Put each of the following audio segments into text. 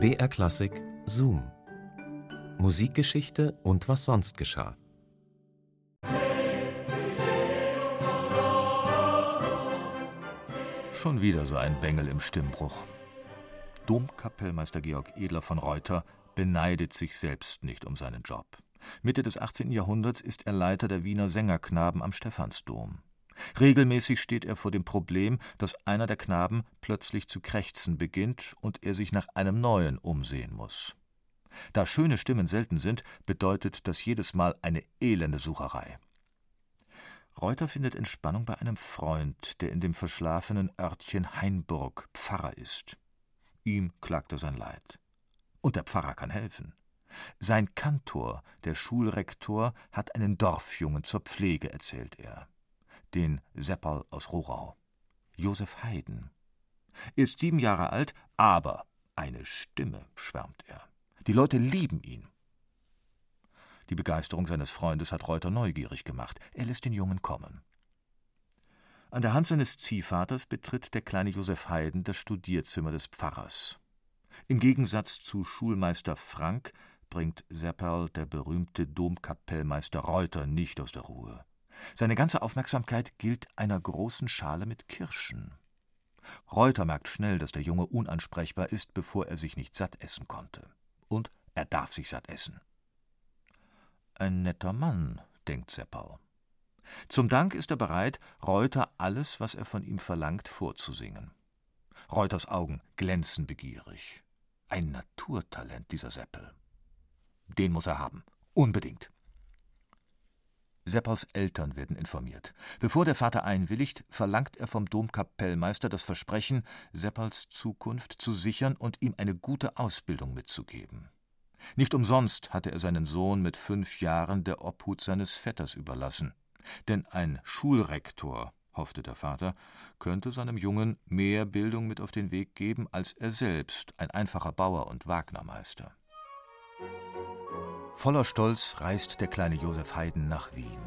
BR Klassik Zoom. Musikgeschichte und was sonst geschah. Schon wieder so ein Bengel im Stimmbruch. Domkapellmeister Georg Edler von Reuter beneidet sich selbst nicht um seinen Job. Mitte des 18. Jahrhunderts ist er Leiter der Wiener Sängerknaben am Stephansdom. Regelmäßig steht er vor dem Problem, dass einer der Knaben plötzlich zu krächzen beginnt und er sich nach einem neuen umsehen muss. Da schöne Stimmen selten sind, bedeutet das jedes Mal eine elende Sucherei. Reuter findet Entspannung bei einem Freund, der in dem verschlafenen Örtchen Hainburg Pfarrer ist. Ihm klagt er sein Leid. Und der Pfarrer kann helfen. Sein Kantor, der Schulrektor, hat einen Dorfjungen zur Pflege, erzählt er den Sepperl aus Rohrau. Josef Haydn. Ist sieben Jahre alt, aber eine Stimme, schwärmt er. Die Leute lieben ihn. Die Begeisterung seines Freundes hat Reuter neugierig gemacht. Er lässt den Jungen kommen. An der Hand seines Ziehvaters betritt der kleine Josef Haydn das Studierzimmer des Pfarrers. Im Gegensatz zu Schulmeister Frank bringt Sepperl, der berühmte Domkapellmeister Reuter, nicht aus der Ruhe. Seine ganze Aufmerksamkeit gilt einer großen Schale mit Kirschen. Reuter merkt schnell, dass der Junge unansprechbar ist, bevor er sich nicht satt essen konnte. Und er darf sich satt essen. Ein netter Mann, denkt Seppal. Zum Dank ist er bereit, Reuter alles, was er von ihm verlangt, vorzusingen. Reuters Augen glänzen begierig. Ein Naturtalent, dieser Seppel. Den muss er haben. Unbedingt. Seppers Eltern werden informiert. Bevor der Vater einwilligt, verlangt er vom Domkapellmeister das Versprechen, Seppers Zukunft zu sichern und ihm eine gute Ausbildung mitzugeben. Nicht umsonst hatte er seinen Sohn mit fünf Jahren der Obhut seines Vetters überlassen. Denn ein Schulrektor, hoffte der Vater, könnte seinem Jungen mehr Bildung mit auf den Weg geben als er selbst, ein einfacher Bauer und Wagnermeister. Voller Stolz reist der kleine Josef Haydn nach Wien.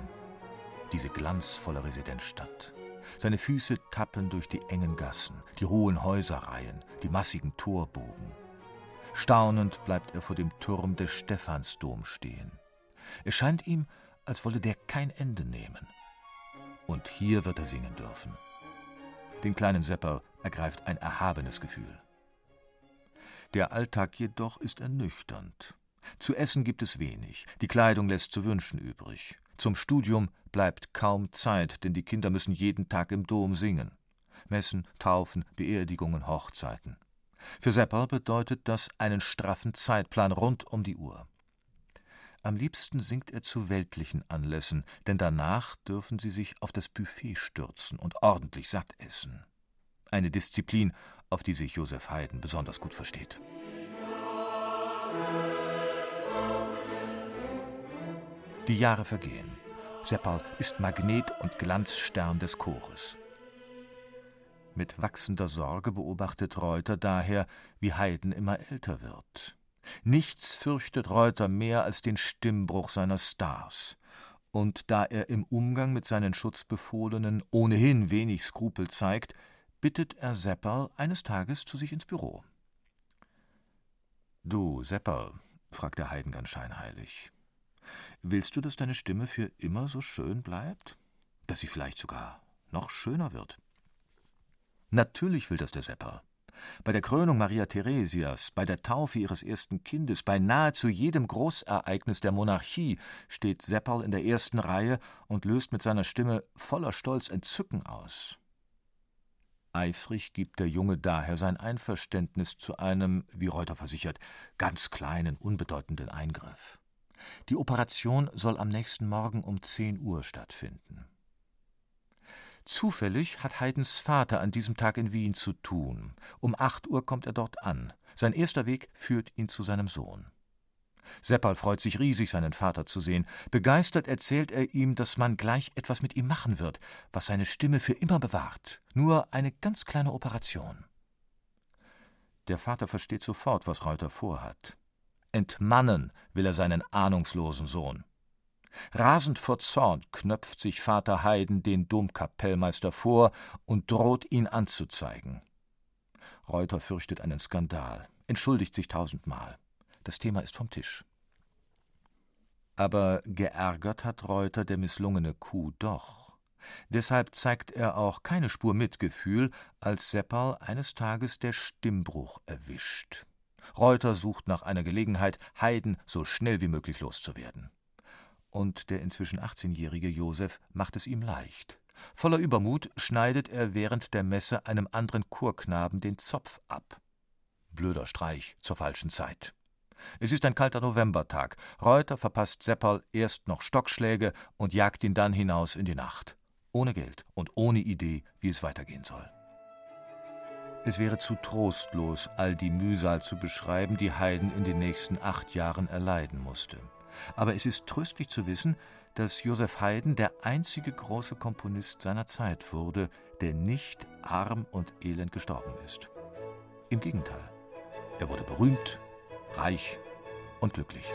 Diese glanzvolle Residenzstadt. Seine Füße tappen durch die engen Gassen, die hohen Häuserreihen, die massigen Torbogen. Staunend bleibt er vor dem Turm des Stephansdom stehen. Es scheint ihm, als wolle der kein Ende nehmen. Und hier wird er singen dürfen. Den kleinen Sepper ergreift ein erhabenes Gefühl. Der Alltag jedoch ist ernüchternd. Zu essen gibt es wenig, die Kleidung lässt zu wünschen übrig. Zum Studium bleibt kaum Zeit, denn die Kinder müssen jeden Tag im Dom singen. Messen, Taufen, Beerdigungen, Hochzeiten. Für Seppal bedeutet das einen straffen Zeitplan rund um die Uhr. Am liebsten singt er zu weltlichen Anlässen, denn danach dürfen sie sich auf das Buffet stürzen und ordentlich satt essen. Eine Disziplin, auf die sich Josef Haydn besonders gut versteht. Die Jahre vergehen. Seppal ist Magnet und Glanzstern des Chores. Mit wachsender Sorge beobachtet Reuter daher, wie Haydn immer älter wird. Nichts fürchtet Reuter mehr als den Stimmbruch seiner Stars. Und da er im Umgang mit seinen Schutzbefohlenen ohnehin wenig Skrupel zeigt, bittet er Seppal eines Tages zu sich ins Büro. Du, Seppal, fragt der Haydn ganz scheinheilig, Willst du, dass deine Stimme für immer so schön bleibt? Dass sie vielleicht sogar noch schöner wird? Natürlich will das der Sepper. Bei der Krönung Maria Theresias, bei der Taufe ihres ersten Kindes, bei nahezu jedem Großereignis der Monarchie steht Seppal in der ersten Reihe und löst mit seiner Stimme voller Stolz Entzücken aus. Eifrig gibt der Junge daher sein Einverständnis zu einem, wie Reuter versichert, ganz kleinen, unbedeutenden Eingriff. Die Operation soll am nächsten Morgen um 10 Uhr stattfinden. Zufällig hat Haydns Vater an diesem Tag in Wien zu tun. Um 8 Uhr kommt er dort an. Sein erster Weg führt ihn zu seinem Sohn. Seppal freut sich riesig, seinen Vater zu sehen. Begeistert erzählt er ihm, dass man gleich etwas mit ihm machen wird, was seine Stimme für immer bewahrt. Nur eine ganz kleine Operation. Der Vater versteht sofort, was Reuter vorhat. Entmannen will er seinen ahnungslosen Sohn. Rasend vor Zorn knöpft sich Vater Haydn den Domkapellmeister vor und droht ihn anzuzeigen. Reuter fürchtet einen Skandal. entschuldigt sich tausendmal. Das Thema ist vom Tisch. Aber geärgert hat Reuter der misslungene Coup doch. Deshalb zeigt er auch keine Spur Mitgefühl, als Seppal eines Tages der Stimmbruch erwischt. Reuter sucht nach einer Gelegenheit, Haydn so schnell wie möglich loszuwerden. Und der inzwischen 18-jährige Josef macht es ihm leicht. Voller Übermut schneidet er während der Messe einem anderen Chorknaben den Zopf ab. Blöder Streich zur falschen Zeit. Es ist ein kalter Novembertag. Reuter verpasst Seppal erst noch Stockschläge und jagt ihn dann hinaus in die Nacht. Ohne Geld und ohne Idee, wie es weitergehen soll. Es wäre zu trostlos, all die Mühsal zu beschreiben, die Haydn in den nächsten acht Jahren erleiden musste. Aber es ist tröstlich zu wissen, dass Joseph Haydn der einzige große Komponist seiner Zeit wurde, der nicht arm und elend gestorben ist. Im Gegenteil, er wurde berühmt, reich und glücklich.